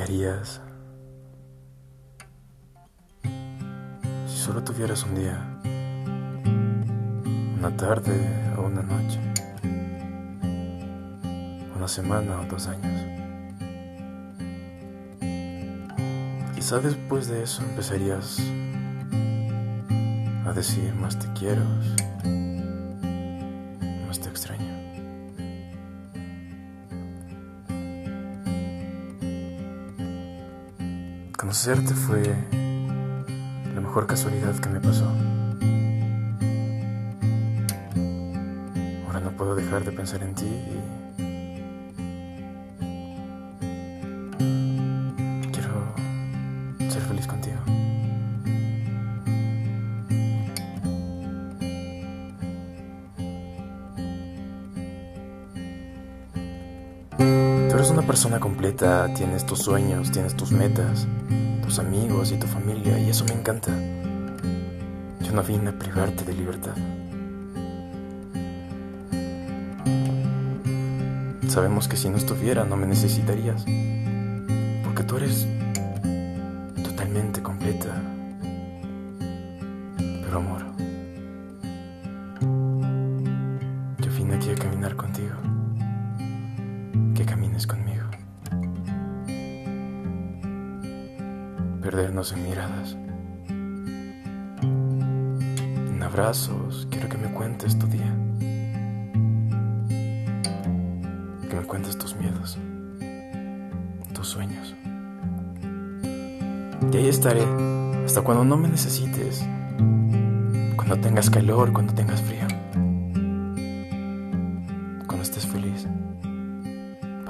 ¿Qué harías si solo tuvieras un día, una tarde o una noche, una semana o dos años? Quizá después de eso empezarías a decir más te quiero, más te extraño. Conocerte fue la mejor casualidad que me pasó. Ahora no puedo dejar de pensar en ti y quiero ser feliz contigo. Tú eres una persona completa, tienes tus sueños, tienes tus metas, tus amigos y tu familia, y eso me encanta. Yo no vine a privarte de libertad. Sabemos que si no estuviera no me necesitarías, porque tú eres totalmente completa. Pero amor, yo vine aquí a caminar contigo camines conmigo. Perdernos en miradas, en abrazos. Quiero que me cuentes tu día, que me cuentes tus miedos, tus sueños. Y ahí estaré hasta cuando no me necesites, cuando tengas calor, cuando tengas frío,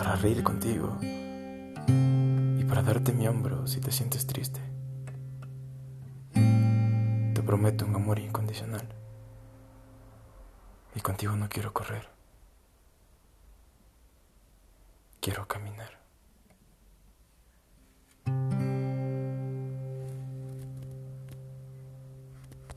para reír contigo y para darte mi hombro si te sientes triste. Te prometo un amor incondicional. Y contigo no quiero correr. Quiero caminar.